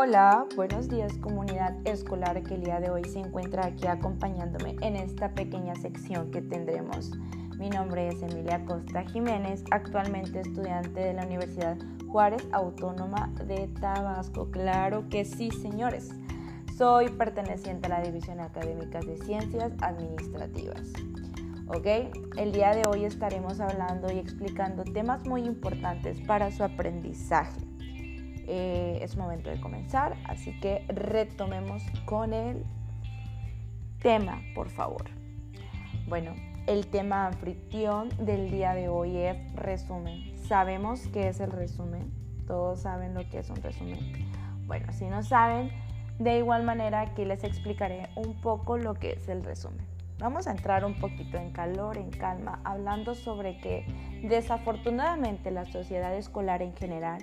Hola, buenos días comunidad escolar que el día de hoy se encuentra aquí acompañándome en esta pequeña sección que tendremos. Mi nombre es Emilia Costa Jiménez, actualmente estudiante de la Universidad Juárez Autónoma de Tabasco. Claro que sí, señores. Soy perteneciente a la División Académica de Ciencias Administrativas. ¿Ok? El día de hoy estaremos hablando y explicando temas muy importantes para su aprendizaje. Eh, es momento de comenzar, así que retomemos con el tema, por favor. Bueno, el tema anfitrión del día de hoy es resumen. ¿Sabemos qué es el resumen? ¿Todos saben lo que es un resumen? Bueno, si no saben, de igual manera aquí les explicaré un poco lo que es el resumen. Vamos a entrar un poquito en calor, en calma, hablando sobre que desafortunadamente la sociedad escolar en general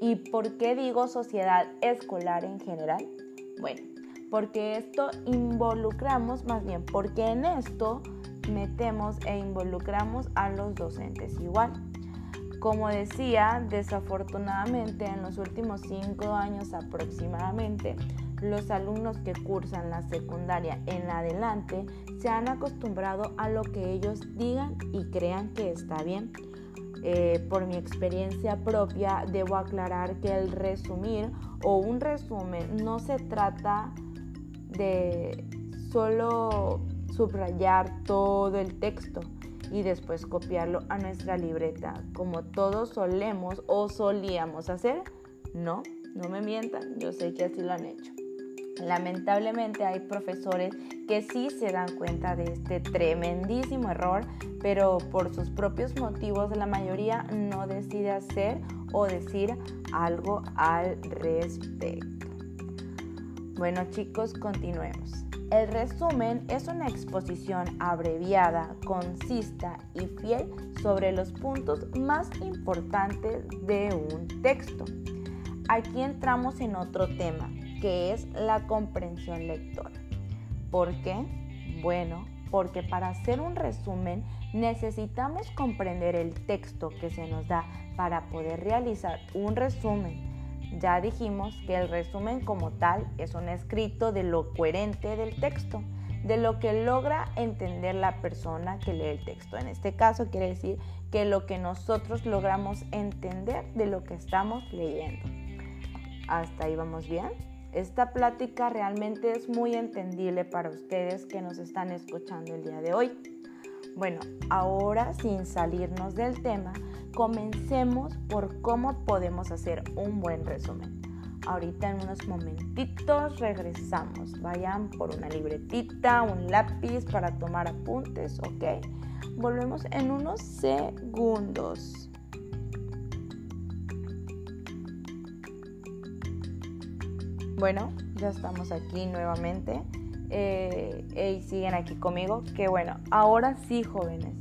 ¿Y por qué digo sociedad escolar en general? Bueno, porque esto involucramos, más bien, porque en esto metemos e involucramos a los docentes igual. Como decía, desafortunadamente en los últimos cinco años aproximadamente, los alumnos que cursan la secundaria en adelante se han acostumbrado a lo que ellos digan y crean que está bien eh, por mi experiencia propia, debo aclarar que el resumir o un resumen no se trata de solo subrayar todo el texto y después copiarlo a nuestra libreta, como todos solemos o solíamos hacer. No, no me mientan, yo sé que así lo han hecho. Lamentablemente hay profesores que sí se dan cuenta de este tremendísimo error, pero por sus propios motivos la mayoría no decide hacer o decir algo al respecto. Bueno chicos, continuemos. El resumen es una exposición abreviada, concisa y fiel sobre los puntos más importantes de un texto. Aquí entramos en otro tema, que es la comprensión lectora. ¿Por qué? Bueno, porque para hacer un resumen necesitamos comprender el texto que se nos da para poder realizar un resumen. Ya dijimos que el resumen como tal es un escrito de lo coherente del texto, de lo que logra entender la persona que lee el texto. En este caso quiere decir que lo que nosotros logramos entender de lo que estamos leyendo. ¿Hasta ahí vamos bien? Esta plática realmente es muy entendible para ustedes que nos están escuchando el día de hoy. Bueno, ahora sin salirnos del tema, comencemos por cómo podemos hacer un buen resumen. Ahorita en unos momentitos regresamos. Vayan por una libretita, un lápiz para tomar apuntes, ¿ok? Volvemos en unos segundos. Bueno, ya estamos aquí nuevamente eh, y siguen aquí conmigo. Que bueno, ahora sí, jóvenes,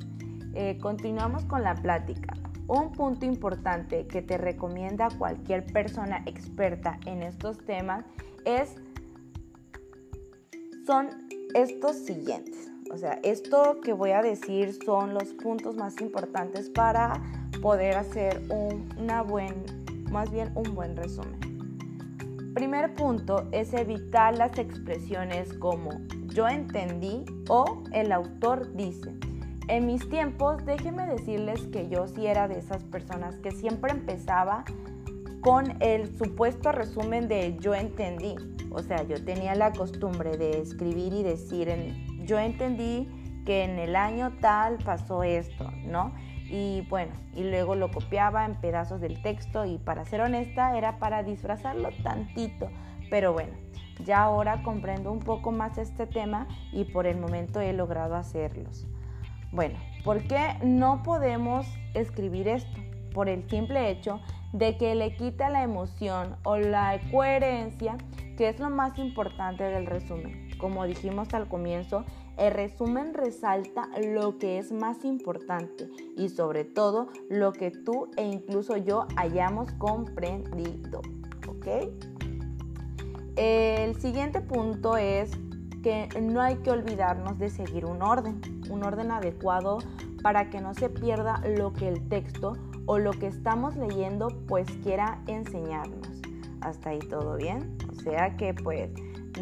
eh, continuamos con la plática. Un punto importante que te recomienda cualquier persona experta en estos temas es son estos siguientes. O sea, esto que voy a decir son los puntos más importantes para poder hacer un, una buen, más bien un buen resumen. Primer punto es evitar las expresiones como yo entendí o el autor dice. En mis tiempos, déjenme decirles que yo sí era de esas personas que siempre empezaba con el supuesto resumen de yo entendí. O sea, yo tenía la costumbre de escribir y decir, yo entendí que en el año tal pasó esto, ¿no? Y bueno, y luego lo copiaba en pedazos del texto y para ser honesta era para disfrazarlo tantito, pero bueno, ya ahora comprendo un poco más este tema y por el momento he logrado hacerlos. Bueno, ¿por qué no podemos escribir esto? Por el simple hecho de que le quita la emoción o la coherencia, que es lo más importante del resumen. Como dijimos al comienzo, el resumen resalta lo que es más importante y sobre todo lo que tú e incluso yo hayamos comprendido. ¿Ok? El siguiente punto es que no hay que olvidarnos de seguir un orden, un orden adecuado para que no se pierda lo que el texto o lo que estamos leyendo pues quiera enseñarnos. Hasta ahí todo bien. O sea que pues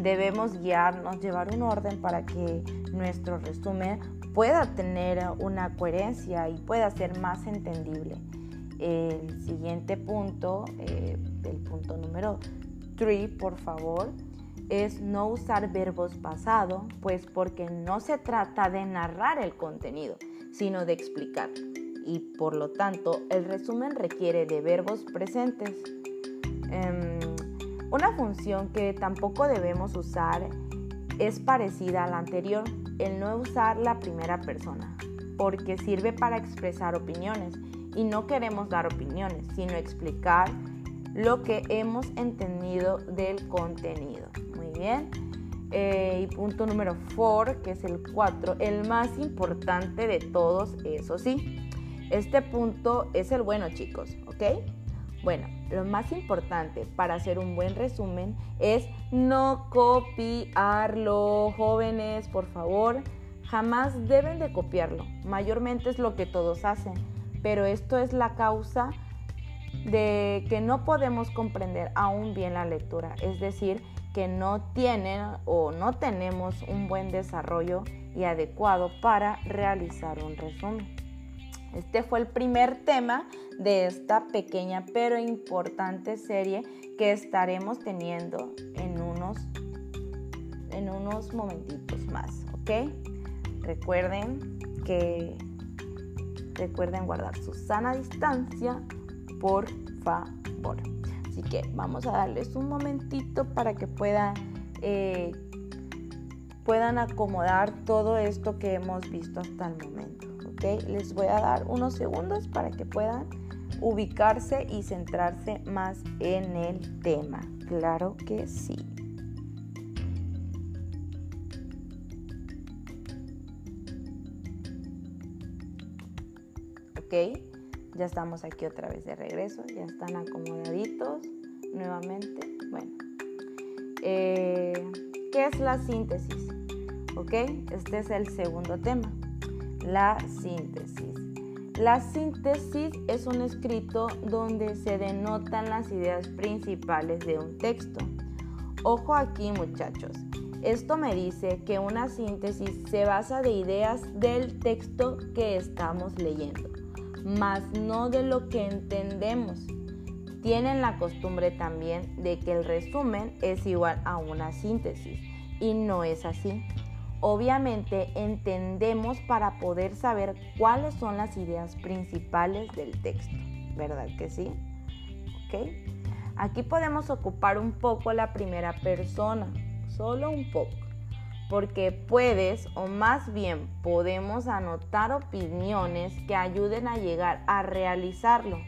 debemos guiarnos, llevar un orden para que nuestro resumen pueda tener una coherencia y pueda ser más entendible. El siguiente punto, eh, el punto número 3, por favor, es no usar verbos pasado, pues porque no se trata de narrar el contenido, sino de explicar. Y por lo tanto, el resumen requiere de verbos presentes. Em, una función que tampoco debemos usar es parecida a la anterior, el no usar la primera persona, porque sirve para expresar opiniones y no queremos dar opiniones, sino explicar lo que hemos entendido del contenido. Muy bien. Eh, y punto número 4, que es el 4, el más importante de todos, eso sí. Este punto es el bueno, chicos, ¿ok? Bueno, lo más importante para hacer un buen resumen es no copiarlo. Jóvenes, por favor, jamás deben de copiarlo. Mayormente es lo que todos hacen, pero esto es la causa de que no podemos comprender aún bien la lectura, es decir, que no tienen o no tenemos un buen desarrollo y adecuado para realizar un resumen. Este fue el primer tema de esta pequeña pero importante serie que estaremos teniendo en unos, en unos momentitos más, ¿ok? Recuerden que recuerden guardar su sana distancia, por favor. Así que vamos a darles un momentito para que puedan, eh, puedan acomodar todo esto que hemos visto hasta el momento. Les voy a dar unos segundos para que puedan ubicarse y centrarse más en el tema. Claro que sí. Ok, ya estamos aquí otra vez de regreso, ya están acomodaditos nuevamente. Bueno, eh, ¿qué es la síntesis? Ok, este es el segundo tema la síntesis. La síntesis es un escrito donde se denotan las ideas principales de un texto. Ojo aquí muchachos, esto me dice que una síntesis se basa de ideas del texto que estamos leyendo, más no de lo que entendemos. Tienen la costumbre también de que el resumen es igual a una síntesis y no es así obviamente entendemos para poder saber cuáles son las ideas principales del texto, ¿verdad que sí? ¿Ok? Aquí podemos ocupar un poco la primera persona, solo un poco, porque puedes o más bien podemos anotar opiniones que ayuden a llegar a realizarlo,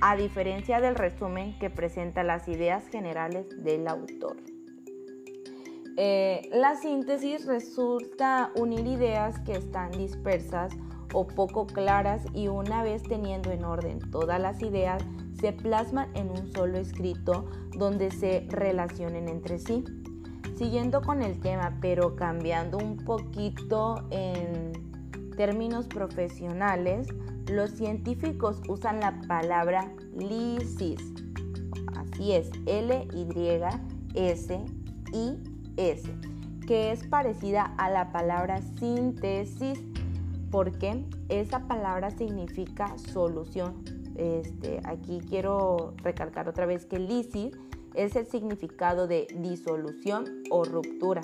a diferencia del resumen que presenta las ideas generales del autor. Eh, la síntesis resulta unir ideas que están dispersas o poco claras y una vez teniendo en orden todas las ideas, se plasman en un solo escrito donde se relacionen entre sí. Siguiendo con el tema, pero cambiando un poquito en términos profesionales, los científicos usan la palabra lisis. Así es, L-Y-S-I S, que es parecida a la palabra síntesis, porque esa palabra significa solución. Este, aquí quiero recalcar otra vez que lisis es el significado de disolución o ruptura.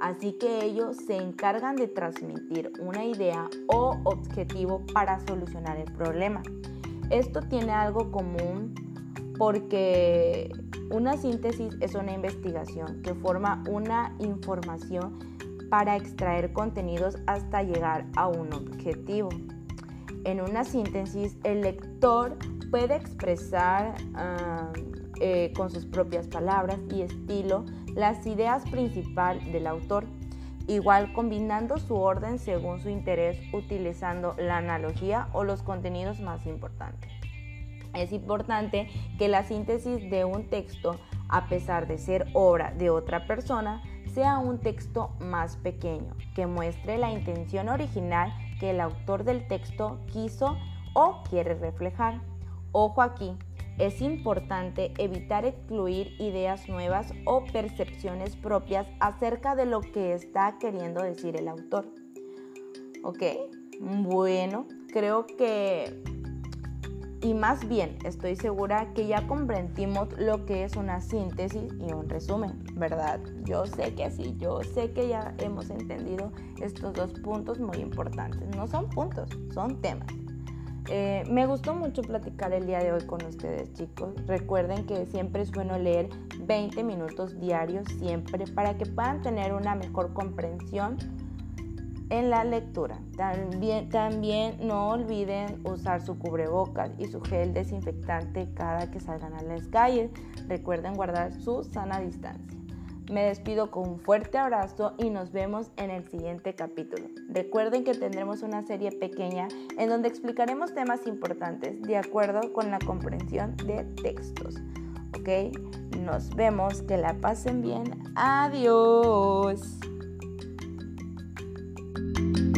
Así que ellos se encargan de transmitir una idea o objetivo para solucionar el problema. Esto tiene algo común porque una síntesis es una investigación que forma una información para extraer contenidos hasta llegar a un objetivo. En una síntesis, el lector puede expresar ah, eh, con sus propias palabras y estilo las ideas principales del autor, igual combinando su orden según su interés utilizando la analogía o los contenidos más importantes. Es importante que la síntesis de un texto, a pesar de ser obra de otra persona, sea un texto más pequeño, que muestre la intención original que el autor del texto quiso o quiere reflejar. Ojo aquí, Es importante evitar excluir ideas nuevas o percepciones propias acerca de lo que está queriendo decir el autor. ¿Ok? Bueno, creo que y más bien estoy segura que ya comprendimos lo que es una síntesis y un resumen, ¿verdad? Yo sé que sí, yo sé que ya hemos entendido estos dos puntos muy importantes. No son puntos, son temas. Eh, me gustó mucho platicar el día de hoy con ustedes chicos. Recuerden que siempre es bueno leer 20 minutos diarios, siempre, para que puedan tener una mejor comprensión en la lectura. También, también no olviden usar su cubrebocas y su gel desinfectante cada que salgan a las calles. Recuerden guardar su sana distancia. Me despido con un fuerte abrazo y nos vemos en el siguiente capítulo. Recuerden que tendremos una serie pequeña en donde explicaremos temas importantes de acuerdo con la comprensión de textos. ¿Ok? Nos vemos, que la pasen bien. Adiós. you